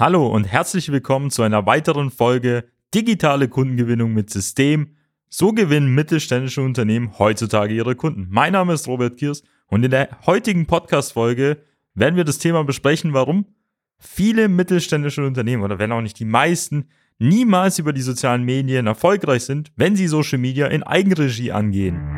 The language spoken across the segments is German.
Hallo und herzlich willkommen zu einer weiteren Folge Digitale Kundengewinnung mit System. So gewinnen mittelständische Unternehmen heutzutage ihre Kunden. Mein Name ist Robert Kiers und in der heutigen Podcast-Folge werden wir das Thema besprechen, warum viele mittelständische Unternehmen oder wenn auch nicht die meisten niemals über die sozialen Medien erfolgreich sind, wenn sie Social Media in Eigenregie angehen.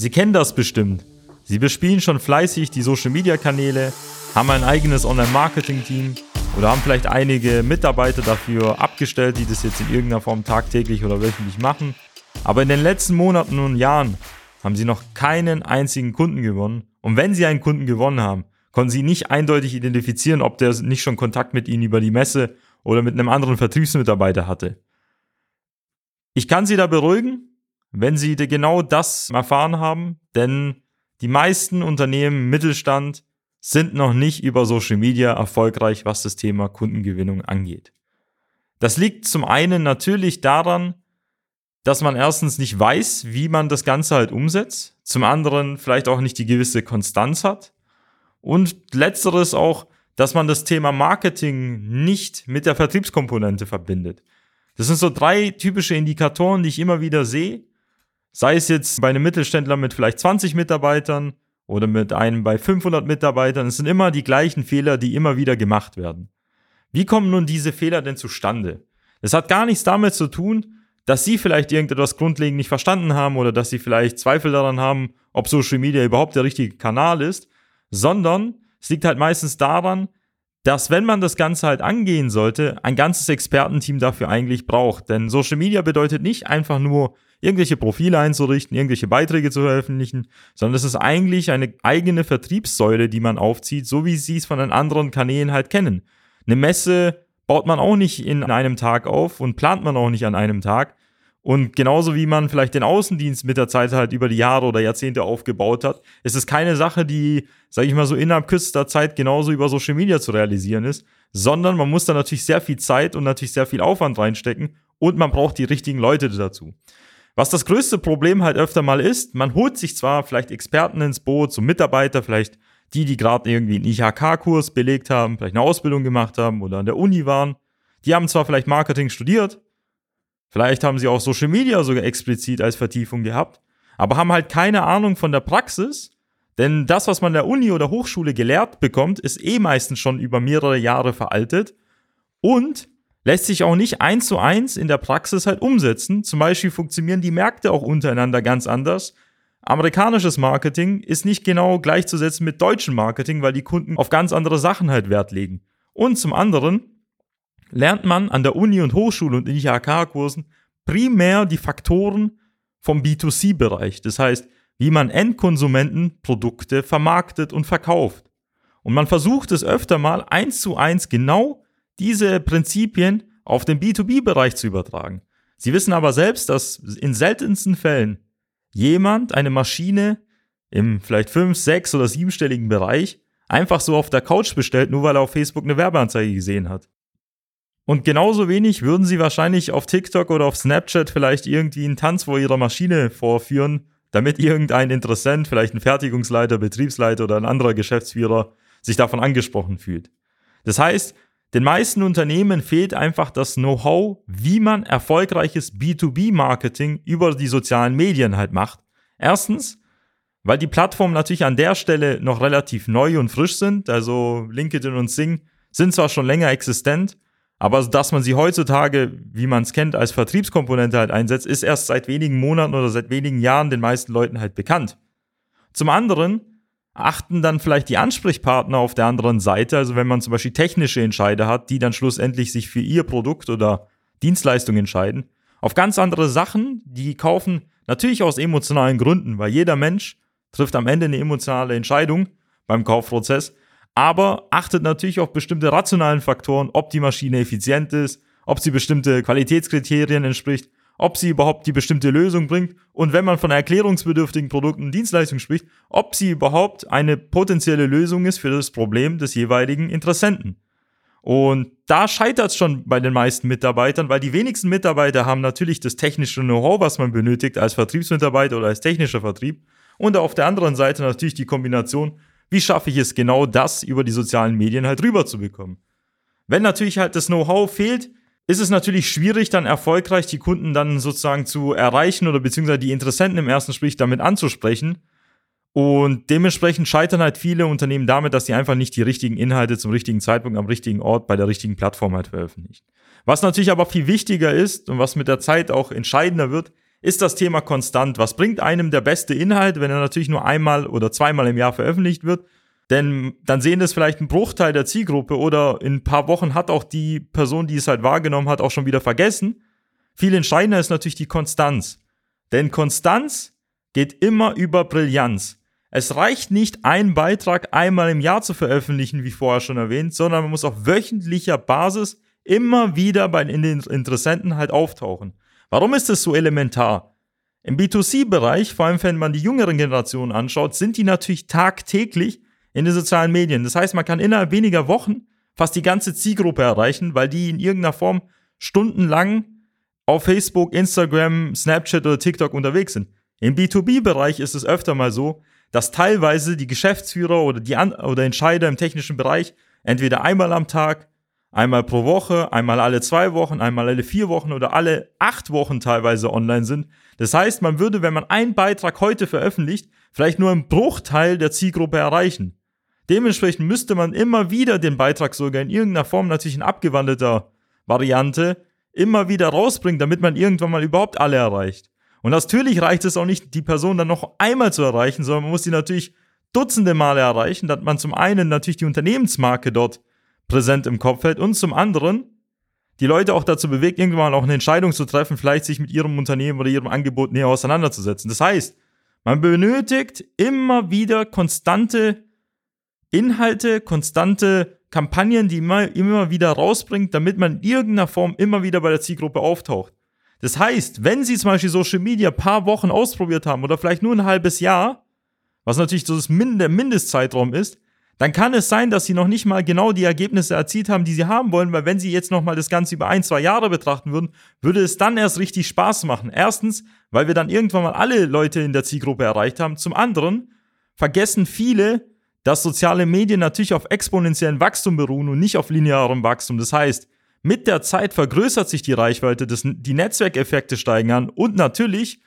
Sie kennen das bestimmt. Sie bespielen schon fleißig die Social-Media-Kanäle, haben ein eigenes Online-Marketing-Team oder haben vielleicht einige Mitarbeiter dafür abgestellt, die das jetzt in irgendeiner Form tagtäglich oder wöchentlich machen. Aber in den letzten Monaten und Jahren haben sie noch keinen einzigen Kunden gewonnen. Und wenn sie einen Kunden gewonnen haben, konnten sie nicht eindeutig identifizieren, ob der nicht schon Kontakt mit ihnen über die Messe oder mit einem anderen Vertriebsmitarbeiter hatte. Ich kann Sie da beruhigen, wenn Sie genau das erfahren haben, denn die meisten Unternehmen Mittelstand sind noch nicht über Social Media erfolgreich, was das Thema Kundengewinnung angeht. Das liegt zum einen natürlich daran, dass man erstens nicht weiß, wie man das Ganze halt umsetzt, zum anderen vielleicht auch nicht die gewisse Konstanz hat und letzteres auch, dass man das Thema Marketing nicht mit der Vertriebskomponente verbindet. Das sind so drei typische Indikatoren, die ich immer wieder sehe, Sei es jetzt bei einem Mittelständler mit vielleicht 20 Mitarbeitern oder mit einem bei 500 Mitarbeitern, es sind immer die gleichen Fehler, die immer wieder gemacht werden. Wie kommen nun diese Fehler denn zustande? Es hat gar nichts damit zu tun, dass Sie vielleicht irgendetwas grundlegend nicht verstanden haben oder dass Sie vielleicht Zweifel daran haben, ob Social Media überhaupt der richtige Kanal ist, sondern es liegt halt meistens daran, dass wenn man das Ganze halt angehen sollte, ein ganzes Expertenteam dafür eigentlich braucht. Denn Social Media bedeutet nicht einfach nur irgendwelche Profile einzurichten, irgendwelche Beiträge zu veröffentlichen, sondern es ist eigentlich eine eigene Vertriebssäule, die man aufzieht, so wie sie es von den anderen Kanälen halt kennen. Eine Messe baut man auch nicht in einem Tag auf und plant man auch nicht an einem Tag. Und genauso wie man vielleicht den Außendienst mit der Zeit halt über die Jahre oder Jahrzehnte aufgebaut hat, ist es keine Sache, die, sage ich mal so, innerhalb kürzester Zeit genauso über Social Media zu realisieren ist, sondern man muss da natürlich sehr viel Zeit und natürlich sehr viel Aufwand reinstecken und man braucht die richtigen Leute dazu. Was das größte Problem halt öfter mal ist, man holt sich zwar vielleicht Experten ins Boot, so Mitarbeiter, vielleicht die, die gerade irgendwie einen IHK-Kurs belegt haben, vielleicht eine Ausbildung gemacht haben oder an der Uni waren. Die haben zwar vielleicht Marketing studiert, vielleicht haben sie auch Social Media sogar explizit als Vertiefung gehabt, aber haben halt keine Ahnung von der Praxis, denn das, was man an der Uni oder Hochschule gelehrt bekommt, ist eh meistens schon über mehrere Jahre veraltet und lässt sich auch nicht eins zu eins in der Praxis halt umsetzen. Zum Beispiel funktionieren die Märkte auch untereinander ganz anders. Amerikanisches Marketing ist nicht genau gleichzusetzen mit deutschem Marketing, weil die Kunden auf ganz andere Sachen halt Wert legen. Und zum anderen lernt man an der Uni und Hochschule und in IHK-Kursen primär die Faktoren vom B2C-Bereich. Das heißt, wie man Endkonsumenten Produkte vermarktet und verkauft. Und man versucht es öfter mal eins zu eins genau diese Prinzipien auf den B2B-Bereich zu übertragen. Sie wissen aber selbst, dass in seltensten Fällen jemand eine Maschine im vielleicht fünf, sechs oder siebenstelligen Bereich einfach so auf der Couch bestellt, nur weil er auf Facebook eine Werbeanzeige gesehen hat. Und genauso wenig würden sie wahrscheinlich auf TikTok oder auf Snapchat vielleicht irgendwie einen Tanz vor ihrer Maschine vorführen, damit irgendein Interessent, vielleicht ein Fertigungsleiter, Betriebsleiter oder ein anderer Geschäftsführer sich davon angesprochen fühlt. Das heißt, den meisten Unternehmen fehlt einfach das Know-how, wie man erfolgreiches B2B-Marketing über die sozialen Medien halt macht. Erstens, weil die Plattformen natürlich an der Stelle noch relativ neu und frisch sind. Also LinkedIn und Sing sind zwar schon länger existent, aber dass man sie heutzutage, wie man es kennt, als Vertriebskomponente halt einsetzt, ist erst seit wenigen Monaten oder seit wenigen Jahren den meisten Leuten halt bekannt. Zum anderen achten dann vielleicht die Ansprechpartner auf der anderen Seite, also wenn man zum Beispiel technische Entscheider hat, die dann schlussendlich sich für ihr Produkt oder Dienstleistung entscheiden, auf ganz andere Sachen, die kaufen natürlich aus emotionalen Gründen, weil jeder Mensch trifft am Ende eine emotionale Entscheidung beim Kaufprozess, aber achtet natürlich auf bestimmte rationalen Faktoren, ob die Maschine effizient ist, ob sie bestimmte Qualitätskriterien entspricht, ob sie überhaupt die bestimmte Lösung bringt und wenn man von erklärungsbedürftigen Produkten und Dienstleistungen spricht, ob sie überhaupt eine potenzielle Lösung ist für das Problem des jeweiligen Interessenten. Und da scheitert es schon bei den meisten Mitarbeitern, weil die wenigsten Mitarbeiter haben natürlich das technische Know-how, was man benötigt als Vertriebsmitarbeiter oder als technischer Vertrieb. Und auf der anderen Seite natürlich die Kombination, wie schaffe ich es genau das über die sozialen Medien halt rüberzubekommen. Wenn natürlich halt das Know-how fehlt, ist es natürlich schwierig, dann erfolgreich die Kunden dann sozusagen zu erreichen oder beziehungsweise die Interessenten im ersten Sprich damit anzusprechen. Und dementsprechend scheitern halt viele Unternehmen damit, dass sie einfach nicht die richtigen Inhalte zum richtigen Zeitpunkt am richtigen Ort bei der richtigen Plattform halt veröffentlichen. Was natürlich aber viel wichtiger ist und was mit der Zeit auch entscheidender wird, ist das Thema konstant. Was bringt einem der beste Inhalt, wenn er natürlich nur einmal oder zweimal im Jahr veröffentlicht wird? Denn dann sehen das vielleicht ein Bruchteil der Zielgruppe oder in ein paar Wochen hat auch die Person, die es halt wahrgenommen hat, auch schon wieder vergessen. Viel entscheidender ist natürlich die Konstanz. Denn Konstanz geht immer über Brillanz. Es reicht nicht, einen Beitrag einmal im Jahr zu veröffentlichen, wie vorher schon erwähnt, sondern man muss auf wöchentlicher Basis immer wieder bei den Interessenten halt auftauchen. Warum ist das so elementar? Im B2C-Bereich, vor allem wenn man die jüngeren Generationen anschaut, sind die natürlich tagtäglich in den sozialen Medien. Das heißt, man kann innerhalb weniger Wochen fast die ganze Zielgruppe erreichen, weil die in irgendeiner Form stundenlang auf Facebook, Instagram, Snapchat oder TikTok unterwegs sind. Im B2B-Bereich ist es öfter mal so, dass teilweise die Geschäftsführer oder die An oder Entscheider im technischen Bereich entweder einmal am Tag, einmal pro Woche, einmal alle zwei Wochen, einmal alle vier Wochen oder alle acht Wochen teilweise online sind. Das heißt, man würde, wenn man einen Beitrag heute veröffentlicht, vielleicht nur einen Bruchteil der Zielgruppe erreichen. Dementsprechend müsste man immer wieder den Beitrag sogar in irgendeiner Form natürlich in abgewandelter Variante immer wieder rausbringen, damit man irgendwann mal überhaupt alle erreicht. Und natürlich reicht es auch nicht, die Person dann noch einmal zu erreichen, sondern man muss sie natürlich dutzende Male erreichen, dass man zum einen natürlich die Unternehmensmarke dort präsent im Kopf hält und zum anderen die Leute auch dazu bewegt, irgendwann mal auch eine Entscheidung zu treffen, vielleicht sich mit ihrem Unternehmen oder ihrem Angebot näher auseinanderzusetzen. Das heißt, man benötigt immer wieder konstante Inhalte, konstante Kampagnen, die man immer wieder rausbringt, damit man in irgendeiner Form immer wieder bei der Zielgruppe auftaucht. Das heißt, wenn Sie zum Beispiel Social Media paar Wochen ausprobiert haben oder vielleicht nur ein halbes Jahr, was natürlich so das Min der Mindestzeitraum ist, dann kann es sein, dass Sie noch nicht mal genau die Ergebnisse erzielt haben, die Sie haben wollen, weil wenn Sie jetzt nochmal das Ganze über ein, zwei Jahre betrachten würden, würde es dann erst richtig Spaß machen. Erstens, weil wir dann irgendwann mal alle Leute in der Zielgruppe erreicht haben. Zum anderen vergessen viele, dass soziale Medien natürlich auf exponentiellen Wachstum beruhen und nicht auf linearem Wachstum. Das heißt, mit der Zeit vergrößert sich die Reichweite, das, die Netzwerkeffekte steigen an und natürlich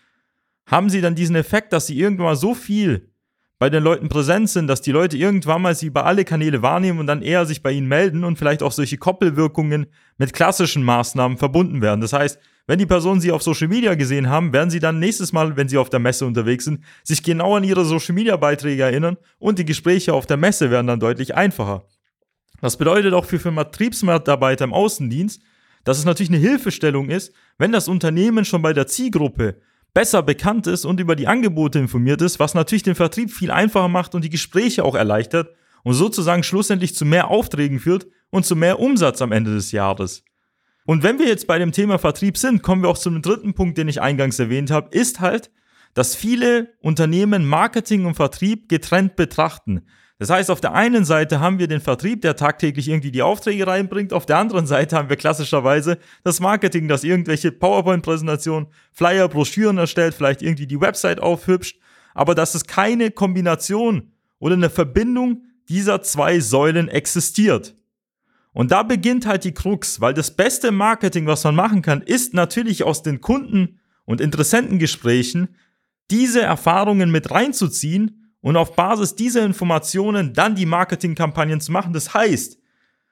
haben sie dann diesen Effekt, dass sie irgendwann mal so viel bei den Leuten präsent sind, dass die Leute irgendwann mal sie über alle Kanäle wahrnehmen und dann eher sich bei ihnen melden und vielleicht auch solche Koppelwirkungen mit klassischen Maßnahmen verbunden werden. Das heißt, wenn die Personen sie auf Social Media gesehen haben, werden sie dann nächstes Mal, wenn sie auf der Messe unterwegs sind, sich genau an ihre Social Media Beiträge erinnern und die Gespräche auf der Messe werden dann deutlich einfacher. Das bedeutet auch für Vertriebsmitarbeiter im Außendienst, dass es natürlich eine Hilfestellung ist, wenn das Unternehmen schon bei der Zielgruppe besser bekannt ist und über die Angebote informiert ist, was natürlich den Vertrieb viel einfacher macht und die Gespräche auch erleichtert und sozusagen schlussendlich zu mehr Aufträgen führt und zu mehr Umsatz am Ende des Jahres. Und wenn wir jetzt bei dem Thema Vertrieb sind, kommen wir auch zum dritten Punkt, den ich eingangs erwähnt habe, ist halt, dass viele Unternehmen Marketing und Vertrieb getrennt betrachten. Das heißt, auf der einen Seite haben wir den Vertrieb, der tagtäglich irgendwie die Aufträge reinbringt, auf der anderen Seite haben wir klassischerweise das Marketing, das irgendwelche PowerPoint-Präsentationen, Flyer, Broschüren erstellt, vielleicht irgendwie die Website aufhübscht, aber dass es keine Kombination oder eine Verbindung dieser zwei Säulen existiert. Und da beginnt halt die Krux, weil das beste Marketing, was man machen kann, ist natürlich aus den Kunden- und Interessentengesprächen diese Erfahrungen mit reinzuziehen und auf Basis dieser Informationen dann die Marketingkampagnen zu machen. Das heißt,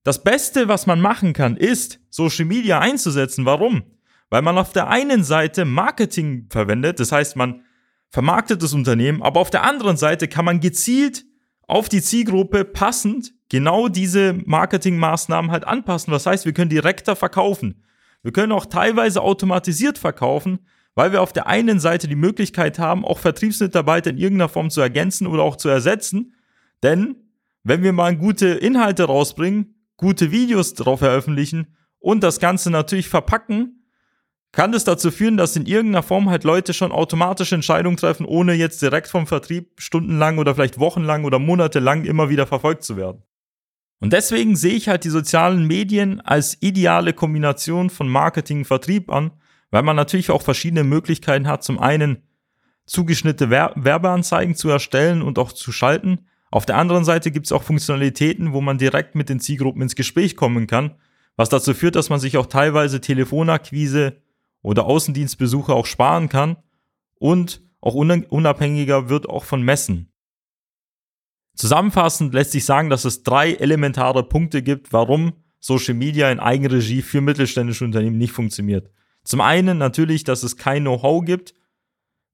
das Beste, was man machen kann, ist, Social Media einzusetzen. Warum? Weil man auf der einen Seite Marketing verwendet, das heißt, man vermarktet das Unternehmen, aber auf der anderen Seite kann man gezielt auf die Zielgruppe passend genau diese Marketingmaßnahmen halt anpassen. Das heißt, wir können direkter verkaufen. Wir können auch teilweise automatisiert verkaufen, weil wir auf der einen Seite die Möglichkeit haben, auch Vertriebsmitarbeiter in irgendeiner Form zu ergänzen oder auch zu ersetzen. Denn wenn wir mal gute Inhalte rausbringen, gute Videos drauf veröffentlichen und das Ganze natürlich verpacken, kann das dazu führen, dass in irgendeiner Form halt Leute schon automatisch Entscheidungen treffen, ohne jetzt direkt vom Vertrieb stundenlang oder vielleicht wochenlang oder monatelang immer wieder verfolgt zu werden. Und deswegen sehe ich halt die sozialen Medien als ideale Kombination von Marketing und Vertrieb an, weil man natürlich auch verschiedene Möglichkeiten hat, zum einen zugeschnittene Werbeanzeigen zu erstellen und auch zu schalten. Auf der anderen Seite gibt es auch Funktionalitäten, wo man direkt mit den Zielgruppen ins Gespräch kommen kann, was dazu führt, dass man sich auch teilweise Telefonakquise oder Außendienstbesuche auch sparen kann und auch unabhängiger wird auch von Messen. Zusammenfassend lässt sich sagen, dass es drei elementare Punkte gibt, warum Social Media in Eigenregie für mittelständische Unternehmen nicht funktioniert. Zum einen natürlich, dass es kein Know-how gibt,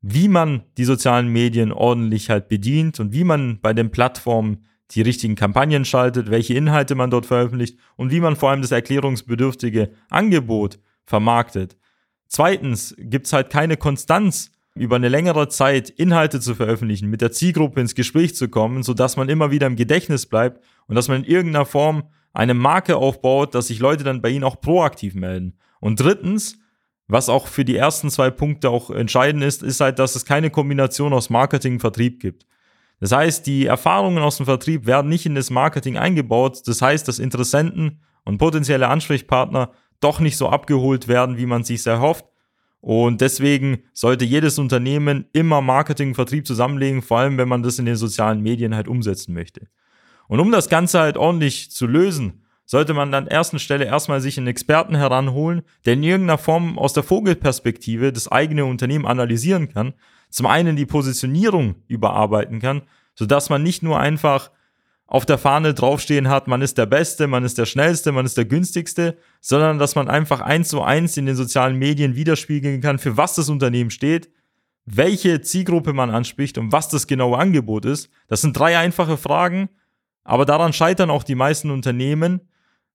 wie man die sozialen Medien ordentlich halt bedient und wie man bei den Plattformen die richtigen Kampagnen schaltet, welche Inhalte man dort veröffentlicht und wie man vor allem das erklärungsbedürftige Angebot vermarktet. Zweitens gibt es halt keine Konstanz über eine längere Zeit Inhalte zu veröffentlichen, mit der Zielgruppe ins Gespräch zu kommen, sodass man immer wieder im Gedächtnis bleibt und dass man in irgendeiner Form eine Marke aufbaut, dass sich Leute dann bei Ihnen auch proaktiv melden. Und drittens, was auch für die ersten zwei Punkte auch entscheidend ist, ist halt, dass es keine Kombination aus Marketing und Vertrieb gibt. Das heißt, die Erfahrungen aus dem Vertrieb werden nicht in das Marketing eingebaut. Das heißt, dass Interessenten und potenzielle Ansprechpartner doch nicht so abgeholt werden, wie man sich erhofft. Und deswegen sollte jedes Unternehmen immer Marketing und Vertrieb zusammenlegen, vor allem wenn man das in den sozialen Medien halt umsetzen möchte. Und um das Ganze halt ordentlich zu lösen, sollte man an erster Stelle erstmal sich einen Experten heranholen, der in irgendeiner Form aus der Vogelperspektive das eigene Unternehmen analysieren kann, zum einen die Positionierung überarbeiten kann, sodass man nicht nur einfach auf der Fahne draufstehen hat, man ist der Beste, man ist der Schnellste, man ist der Günstigste, sondern dass man einfach eins zu eins in den sozialen Medien widerspiegeln kann, für was das Unternehmen steht, welche Zielgruppe man anspricht und was das genaue Angebot ist. Das sind drei einfache Fragen, aber daran scheitern auch die meisten Unternehmen,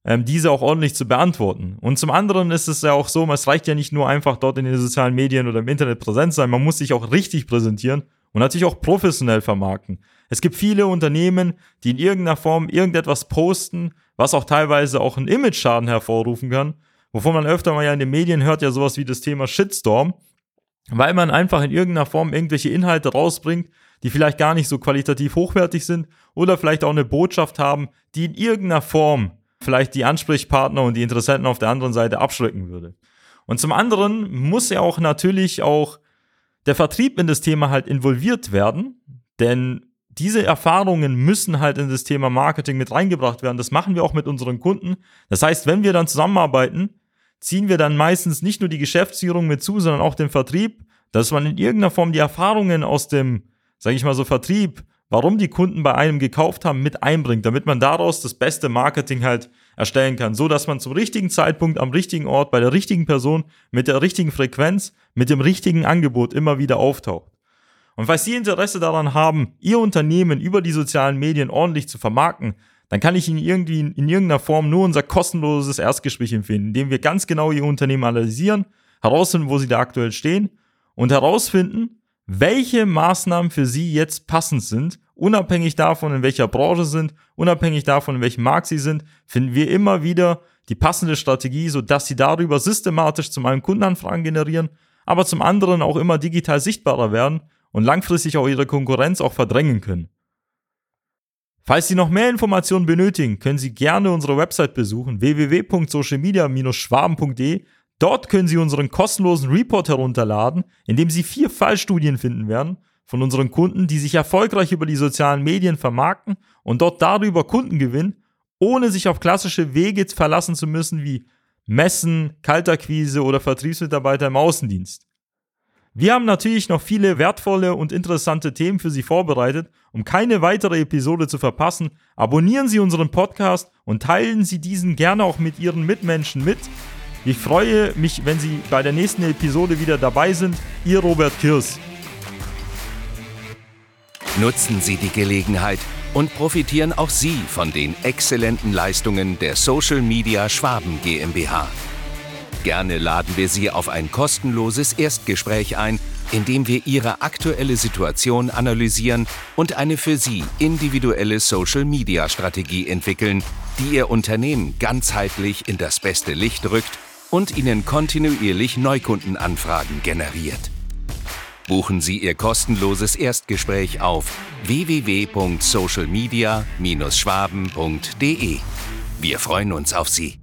ähm, diese auch ordentlich zu beantworten. Und zum anderen ist es ja auch so, es reicht ja nicht nur einfach dort in den sozialen Medien oder im Internet präsent sein, man muss sich auch richtig präsentieren und natürlich auch professionell vermarkten. Es gibt viele Unternehmen, die in irgendeiner Form irgendetwas posten, was auch teilweise auch einen Image-Schaden hervorrufen kann, wovon man öfter mal ja in den Medien hört, ja sowas wie das Thema Shitstorm, weil man einfach in irgendeiner Form irgendwelche Inhalte rausbringt, die vielleicht gar nicht so qualitativ hochwertig sind oder vielleicht auch eine Botschaft haben, die in irgendeiner Form vielleicht die Ansprechpartner und die Interessenten auf der anderen Seite abschrecken würde. Und zum anderen muss ja auch natürlich auch der Vertrieb in das Thema halt involviert werden, denn diese Erfahrungen müssen halt in das Thema Marketing mit reingebracht werden. Das machen wir auch mit unseren Kunden. Das heißt, wenn wir dann zusammenarbeiten, ziehen wir dann meistens nicht nur die Geschäftsführung mit zu, sondern auch den Vertrieb, dass man in irgendeiner Form die Erfahrungen aus dem, sage ich mal so, Vertrieb warum die Kunden bei einem gekauft haben, mit einbringt, damit man daraus das beste Marketing halt erstellen kann, so dass man zum richtigen Zeitpunkt am richtigen Ort bei der richtigen Person mit der richtigen Frequenz, mit dem richtigen Angebot immer wieder auftaucht. Und falls Sie Interesse daran haben, Ihr Unternehmen über die sozialen Medien ordentlich zu vermarkten, dann kann ich Ihnen irgendwie in, in irgendeiner Form nur unser kostenloses Erstgespräch empfehlen, in dem wir ganz genau Ihr Unternehmen analysieren, herausfinden, wo Sie da aktuell stehen und herausfinden, welche Maßnahmen für Sie jetzt passend sind unabhängig davon, in welcher Branche sind, unabhängig davon, in welchem Markt sie sind, finden wir immer wieder die passende Strategie, sodass sie darüber systematisch zum einen Kundenanfragen generieren, aber zum anderen auch immer digital sichtbarer werden und langfristig auch ihre Konkurrenz auch verdrängen können. Falls Sie noch mehr Informationen benötigen, können Sie gerne unsere Website besuchen www.socialmedia-schwaben.de. Dort können Sie unseren kostenlosen Report herunterladen, in dem Sie vier Fallstudien finden werden von unseren Kunden, die sich erfolgreich über die sozialen Medien vermarkten und dort darüber Kunden gewinnen, ohne sich auf klassische Wege verlassen zu müssen wie Messen, Kaltakquise oder Vertriebsmitarbeiter im Außendienst. Wir haben natürlich noch viele wertvolle und interessante Themen für Sie vorbereitet. Um keine weitere Episode zu verpassen, abonnieren Sie unseren Podcast und teilen Sie diesen gerne auch mit Ihren Mitmenschen mit. Ich freue mich, wenn Sie bei der nächsten Episode wieder dabei sind. Ihr Robert Kirs. Nutzen Sie die Gelegenheit und profitieren auch Sie von den exzellenten Leistungen der Social Media Schwaben GmbH. Gerne laden wir Sie auf ein kostenloses Erstgespräch ein, in dem wir Ihre aktuelle Situation analysieren und eine für Sie individuelle Social-Media-Strategie entwickeln, die Ihr Unternehmen ganzheitlich in das beste Licht rückt und Ihnen kontinuierlich Neukundenanfragen generiert. Buchen Sie Ihr kostenloses Erstgespräch auf www.socialmedia-schwaben.de. Wir freuen uns auf Sie.